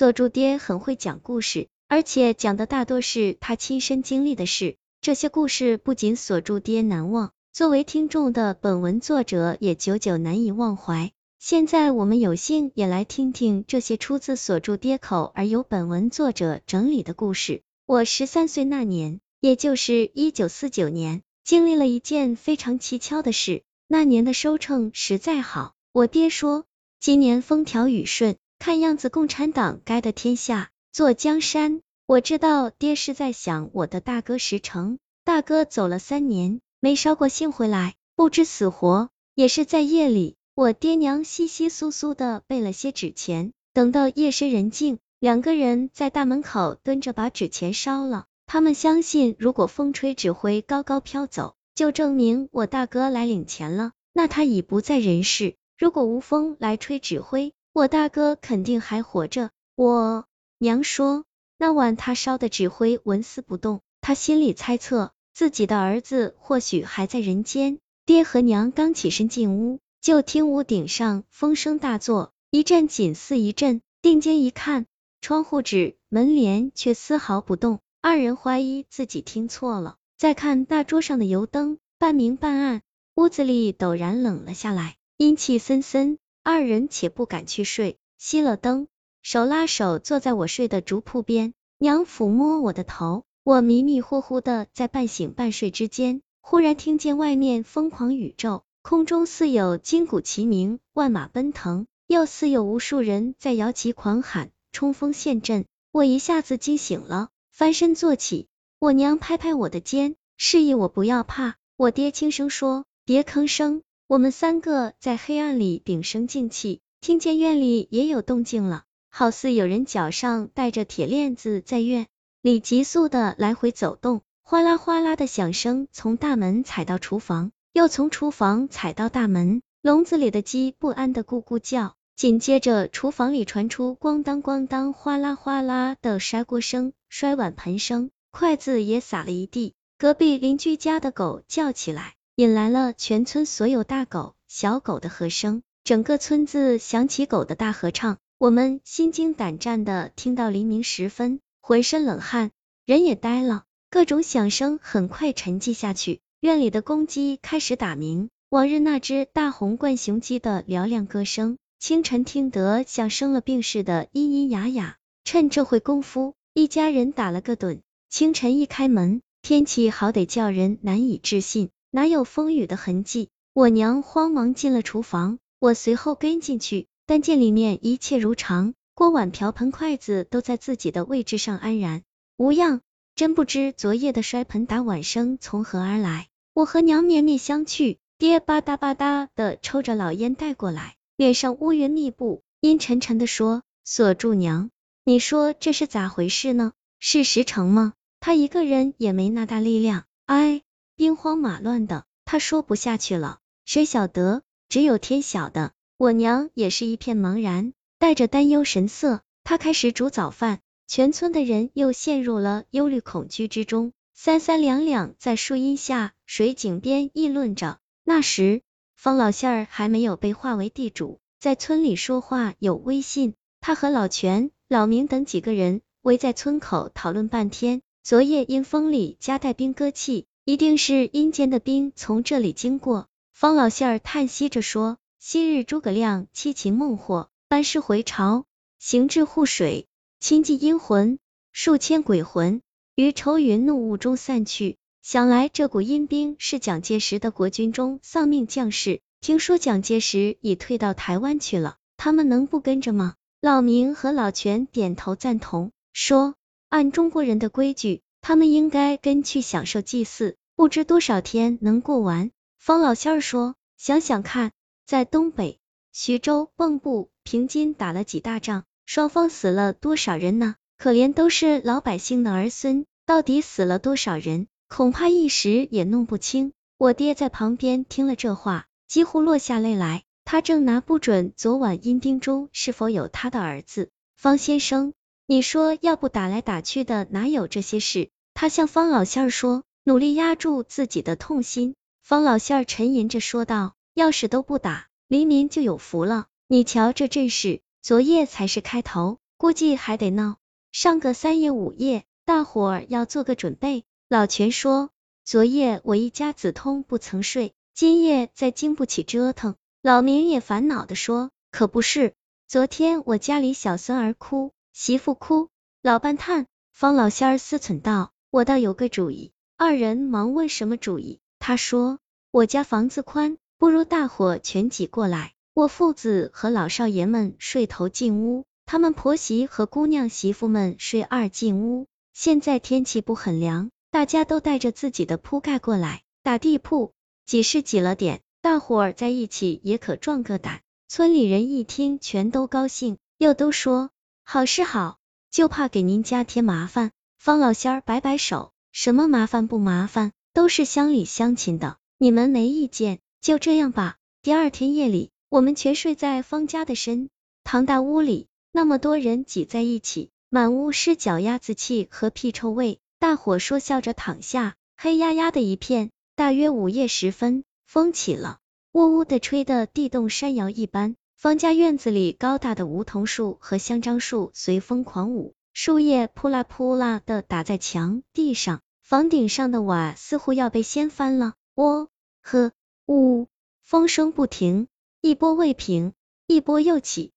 锁住爹很会讲故事，而且讲的大多是他亲身经历的事。这些故事不仅锁住爹难忘，作为听众的本文作者也久久难以忘怀。现在我们有幸也来听听这些出自锁住爹口而由本文作者整理的故事。我十三岁那年，也就是一九四九年，经历了一件非常蹊跷的事。那年的收成实在好，我爹说今年风调雨顺。看样子共产党该得天下做江山。我知道爹是在想我的大哥石成，大哥走了三年没捎过信回来，不知死活。也是在夜里，我爹娘稀稀疏疏的备了些纸钱，等到夜深人静，两个人在大门口蹲着把纸钱烧了。他们相信，如果风吹纸灰高高飘走，就证明我大哥来领钱了，那他已不在人世；如果无风来吹纸灰，我大哥肯定还活着。我娘说，那晚他烧的纸灰纹丝不动，他心里猜测自己的儿子或许还在人间。爹和娘刚起身进屋，就听屋顶上风声大作，一阵紧似一阵。定睛一看，窗户纸、门帘却丝毫不动。二人怀疑自己听错了，再看大桌上的油灯，半明半暗，屋子里陡然冷了下来，阴气森森。二人且不敢去睡，熄了灯，手拉手坐在我睡的竹铺边。娘抚摸我的头，我迷迷糊糊的在半醒半睡之间，忽然听见外面疯狂宇宙，空中似有金鼓齐鸣，万马奔腾，又似有无数人在摇旗狂喊，冲锋陷阵。我一下子惊醒了，翻身坐起。我娘拍拍我的肩，示意我不要怕。我爹轻声说：“别吭声。”我们三个在黑暗里屏声静气，听见院里也有动静了，好似有人脚上带着铁链子在院里急速的来回走动，哗啦哗啦的响声从大门踩到厨房，又从厨房踩到大门，笼子里的鸡不安的咕咕叫，紧接着厨房里传出咣当咣当、哗啦哗啦的摔锅声、摔碗盆声，筷子也撒了一地，隔壁邻居家的狗叫起来。引来了全村所有大狗、小狗的和声，整个村子响起狗的大合唱。我们心惊胆战的听到黎明时分，浑身冷汗，人也呆了。各种响声很快沉寂下去，院里的公鸡开始打鸣。往日那只大红冠雄鸡的嘹亮歌声，清晨听得像生了病似的咿咿呀呀。趁这会功夫，一家人打了个盹。清晨一开门，天气好得叫人难以置信。哪有风雨的痕迹？我娘慌忙进了厨房，我随后跟进去，但见里面一切如常，锅碗瓢盆筷子都在自己的位置上安然无恙。真不知昨夜的摔盆打碗声从何而来。我和娘面面相觑，爹吧嗒吧嗒的抽着老烟袋过来，脸上乌云密布，阴沉沉的说：“锁住娘，你说这是咋回事呢？是实诚吗？他一个人也没那大力量，哎。”兵荒马乱的，他说不下去了。谁晓得？只有天晓得。我娘也是一片茫然，带着担忧神色，她开始煮早饭。全村的人又陷入了忧虑恐惧之中，三三两两在树荫下、水井边议论着。那时，方老线儿还没有被划为地主，在村里说话有威信。他和老全、老明等几个人围在村口讨论半天。昨夜因风里夹带兵戈器。一定是阴间的兵从这里经过。方老仙儿叹息着说：“昔日诸葛亮七擒孟获，班师回朝，行至护水，清寂阴魂，数千鬼魂于愁云怒雾中散去。想来这股阴兵是蒋介石的国军中丧命将士。听说蒋介石已退到台湾去了，他们能不跟着吗？”老明和老全点头赞同，说：“按中国人的规矩，他们应该跟去享受祭祀。”不知多少天能过完？方老仙儿说：“想想看，在东北徐州、蚌埠、平津打了几大仗，双方死了多少人呢？可怜都是老百姓的儿孙，到底死了多少人？恐怕一时也弄不清。”我爹在旁边听了这话，几乎落下泪来。他正拿不准昨晚阴兵中是否有他的儿子。方先生，你说要不打来打去的，哪有这些事？他向方老仙儿说。努力压住自己的痛心，方老仙儿沉吟着说道：“要是都不打，黎民就有福了。你瞧这阵势，昨夜才是开头，估计还得闹上个三夜五夜，大伙儿要做个准备。老全说，昨夜我一家子通不曾睡，今夜再经不起折腾。老明也烦恼的说，可不是，昨天我家里小孙儿哭，媳妇哭，老伴叹。方老仙儿思忖道，我倒有个主意。二人忙问什么主意？他说，我家房子宽，不如大伙全挤过来。我父子和老少爷们睡头进屋，他们婆媳和姑娘媳妇们睡二进屋。现在天气不很凉，大家都带着自己的铺盖过来打地铺，挤是挤了点，大伙儿在一起也可壮个胆。村里人一听，全都高兴，又都说好是好，就怕给您家添麻烦。方老仙儿摆摆手，什么麻烦不麻烦，都是乡里乡亲的，你们没意见，就这样吧。第二天夜里。我们全睡在方家的身堂大屋里，那么多人挤在一起，满屋是脚丫子气和屁臭味。大伙说笑着躺下，黑压压的一片。大约午夜时分，风起了，呜呜的吹得地动山摇一般。方家院子里高大的梧桐树和香樟树随风狂舞，树叶扑啦扑啦的打在墙地上，房顶上的瓦似乎要被掀翻了。喔呵呜，风声不停。一波未平，一波又起，